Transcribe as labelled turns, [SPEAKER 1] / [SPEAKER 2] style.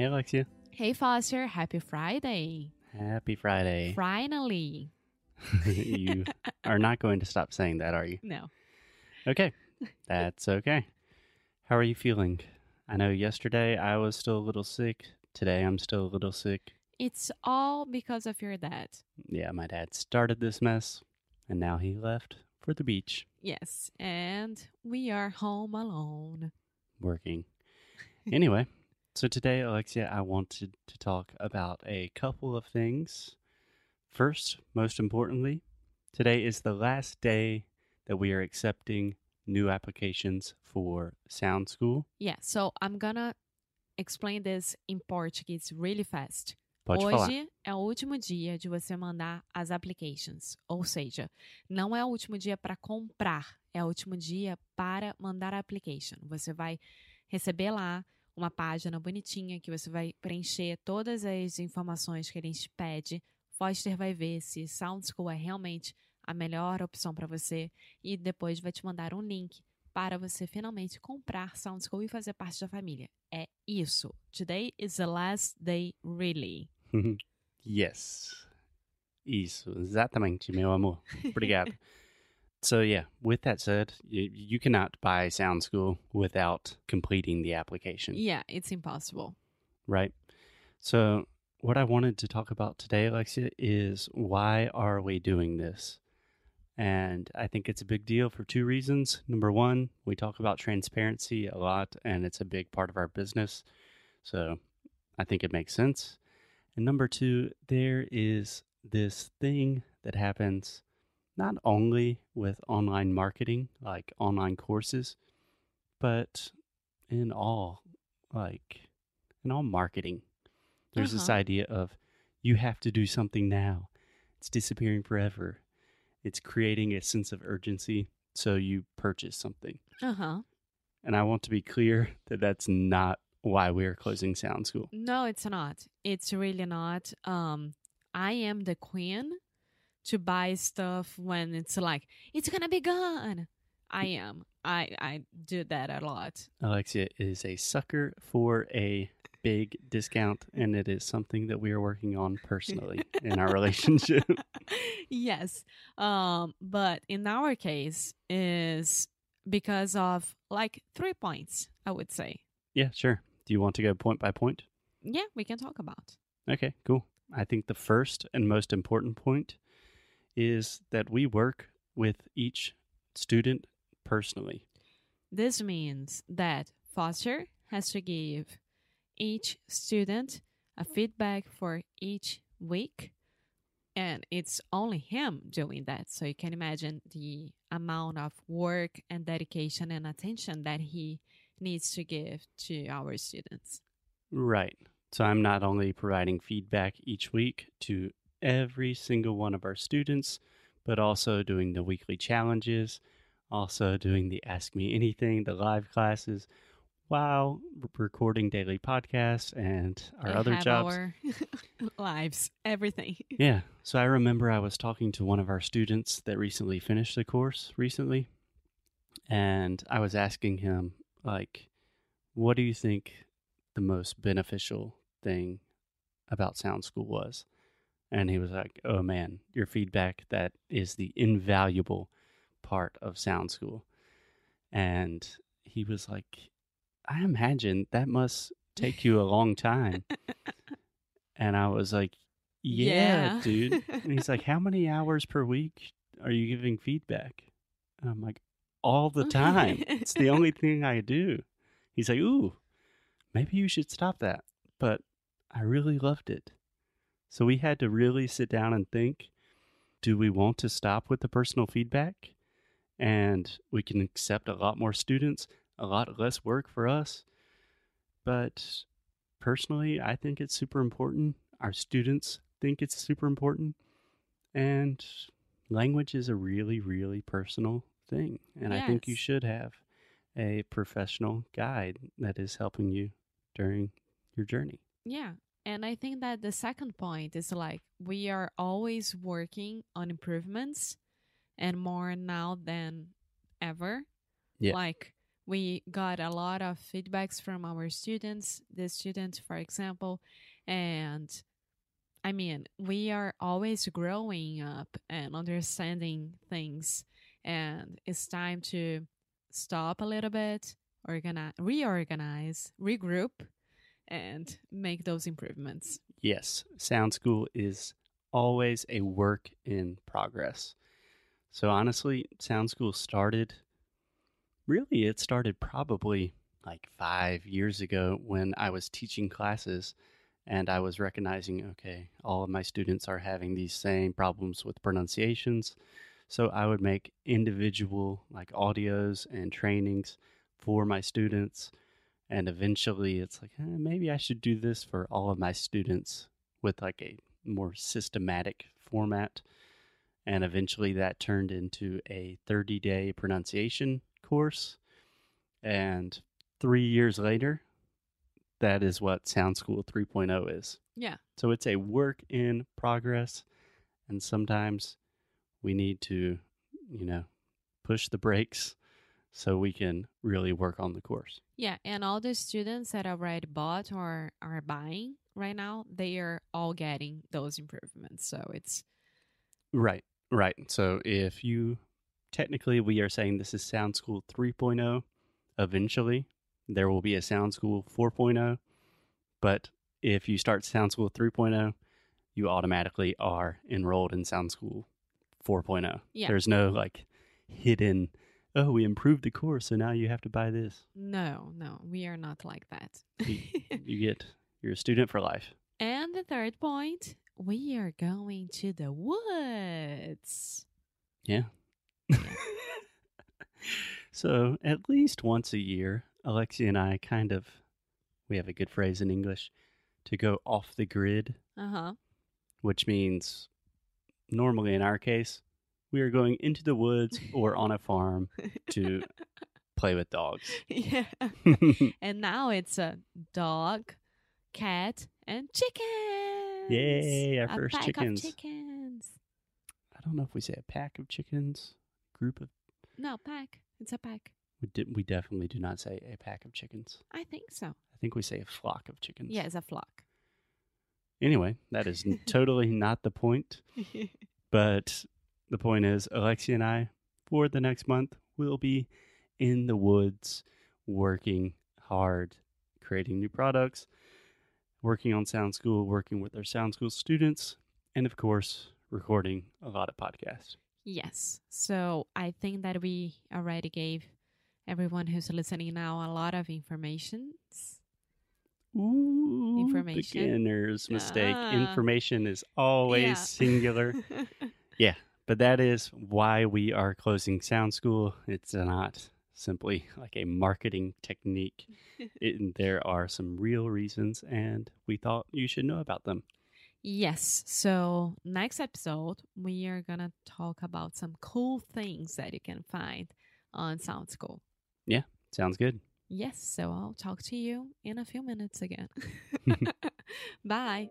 [SPEAKER 1] Hey, Alexia.
[SPEAKER 2] Hey, Foster. Happy Friday.
[SPEAKER 1] Happy Friday.
[SPEAKER 2] Finally.
[SPEAKER 1] you are not going to stop saying that, are you?
[SPEAKER 2] No.
[SPEAKER 1] Okay. That's okay. How are you feeling? I know yesterday I was still a little sick. Today I'm still a little sick.
[SPEAKER 2] It's all because of your dad.
[SPEAKER 1] Yeah, my dad started this mess and now he left for the beach
[SPEAKER 2] Yes. And we are home alone.
[SPEAKER 1] working. Anyway, so today, Alexia, I wanted to talk about a couple of things. First, most importantly, today is the last day that we are accepting new applications for Sound School.
[SPEAKER 2] Yeah. So I'm gonna explain this in Portuguese really fast.
[SPEAKER 1] Pode falar.
[SPEAKER 2] Hoje é o último dia de você mandar as applications. Ou seja, não é o último dia para comprar, é o último dia para mandar a application. Você vai receber lá uma página bonitinha que você vai preencher todas as informações que a gente pede. Foster vai ver se Sound School é realmente a melhor opção para você e depois vai te mandar um link para você finalmente comprar Sound School e fazer parte da família. É isso. Today is the last day, really.
[SPEAKER 1] yes. Isso, exatamente, meu amor. Obrigado. so, yeah, with that said, you, you cannot buy Sound School without completing the application,
[SPEAKER 2] Yeah, it's impossible.
[SPEAKER 1] right? So, what I wanted to talk about today, Alexia, is why are we doing this? And I think it's a big deal for two reasons. Number one, we talk about transparency a lot, and it's a big part of our business. So I think it makes sense. And number two, there is this thing that happens not only with online marketing, like online courses, but in all, like, in all marketing. There's this
[SPEAKER 2] Uh-huh.
[SPEAKER 1] idea of you have to do something now. It's disappearing forever. It's creating a sense of urgency so you purchase something.
[SPEAKER 2] Uh-huh.
[SPEAKER 1] And I want to be clear that that's not why we are closing Sound School.
[SPEAKER 2] No, it's not. It's really not. Um, I am the queen to buy stuff when it's like it's gonna be gone. I am. I I do that a lot.
[SPEAKER 1] Alexia is a sucker for a big discount, and it is something that we are working on personally in our relationship.
[SPEAKER 2] yes. Um, but in our case is because of like three points, I would say.
[SPEAKER 1] yeah, sure. Do you want to go point by point?
[SPEAKER 2] Yeah, we can talk about.
[SPEAKER 1] Okay, cool. I think the first and most important point is that we work with each student personally.
[SPEAKER 2] This means that Foster has to give each student a feedback for each week. And it's only him doing that. So you can imagine the amount of work and dedication and attention that he needs to give to our students.
[SPEAKER 1] Right. So I'm not only providing feedback each week to every single one of our students, but also doing the weekly challenges, also doing the Ask Me Anything, the live classes, while recording daily podcasts and our
[SPEAKER 2] We
[SPEAKER 1] other jobs.
[SPEAKER 2] our lives, everything.
[SPEAKER 1] Yeah. So I remember I was talking to one of our students that recently finished the course recently, and I was asking him, like, what do you think the most beneficial thing about Sound School was? And he was like, oh man, your feedback, that is the invaluable part of Sound School. And he was like, I imagine that must take you a long time. And I was like, yeah,
[SPEAKER 2] Yeah.
[SPEAKER 1] dude. And he's like, how many hours per week are you giving feedback? And I'm like, all the time. it's the only thing I do. He's like, ooh, maybe you should stop that. But I really loved it. So we had to really sit down and think do we want to stop with the personal feedback? And we can accept a lot more students, a lot less work for us. But personally, I think it's super important. Our students think it's super important. And language is a really, really personal thing. And I think you should have a professional guide that is helping you during your journey.
[SPEAKER 2] Yeah. And I think that the second point is like we are always working on improvements and more now than ever.
[SPEAKER 1] Yeah.
[SPEAKER 2] Like we got a lot of feedbacks from our students, the students, for example, and I mean, we are always growing up and understanding things, and it's time to stop a little bit, organize, reorganize, regroup, and make those improvements.
[SPEAKER 1] Yes, Sound School is always a work in progress. So honestly, Sound School started really it started probably like 5 years ago when I was teaching classes and I was recognizing okay, all of my students are having these same problems with pronunciations. So I would make individual like audios and trainings for my students and eventually it's like eh, maybe I should do this for all of my students with like a more systematic format and eventually that turned into a 30 day pronunciation course and 3 years later that is what Sound School 3.0 is.
[SPEAKER 2] Yeah.
[SPEAKER 1] So it's a work in progress and sometimes we need to, you know, push the brakes so we can really work on the course.
[SPEAKER 2] Yeah, and all the students that already bought or are buying right now, they are all getting those improvements. So it's
[SPEAKER 1] Right, right. So if you technically we are saying this is Sound School 3.0, eventually there will be a Sound School 4.0, but if you start Sound School 3.0, you automatically are enrolled in Sound School 4.0.
[SPEAKER 2] Yeah.
[SPEAKER 1] There's no like hidden oh, we improved the course, so now you have to buy this.
[SPEAKER 2] no, no, we are not like that.
[SPEAKER 1] You get you're a student for life.
[SPEAKER 2] and the third point, we are going to the woods.
[SPEAKER 1] Yeah. so at least once a year, Alexia and I kind of we have a good phrase in English to go off the grid,
[SPEAKER 2] Uh huh.
[SPEAKER 1] which means normally in our case, we are going into the woods or on a farm to play with dogs.
[SPEAKER 2] yeah. And now it's a dog, cat, and chickens.
[SPEAKER 1] Yay, our
[SPEAKER 2] a
[SPEAKER 1] first
[SPEAKER 2] pack
[SPEAKER 1] chickens.
[SPEAKER 2] Of chickens.
[SPEAKER 1] I don't know if we say a pack of chickens, group of
[SPEAKER 2] No, pack. It's a pack.
[SPEAKER 1] we did we definitely do not say a pack of chickens.
[SPEAKER 2] I think so.
[SPEAKER 1] I think we say a flock of chickens.
[SPEAKER 2] Yeah, it's a flock.
[SPEAKER 1] Anyway, that is totally not the point. But the point is, Alexia and I, for the next month, will be in the woods working hard, creating new products, working on Sound School, working with our Sound School students, and of course, recording a lot of podcasts.
[SPEAKER 2] yes. So I think that we already gave everyone who's listening now a lot of information.
[SPEAKER 1] Ooh,
[SPEAKER 2] Information.
[SPEAKER 1] beginner's mistake.
[SPEAKER 2] Ah.
[SPEAKER 1] Information is always singular.
[SPEAKER 2] Yeah.
[SPEAKER 1] singular. But that is why we are closing Sound School. It's not simply like a marketing technique. It, there are some real reasons, and we thought you should know about them.
[SPEAKER 2] yes. So next episode, we are going to talk about some cool things that you can find on Sound School.
[SPEAKER 1] Yeah, sounds good.
[SPEAKER 2] Yes. So I'll talk to you in a few minutes again. Bye.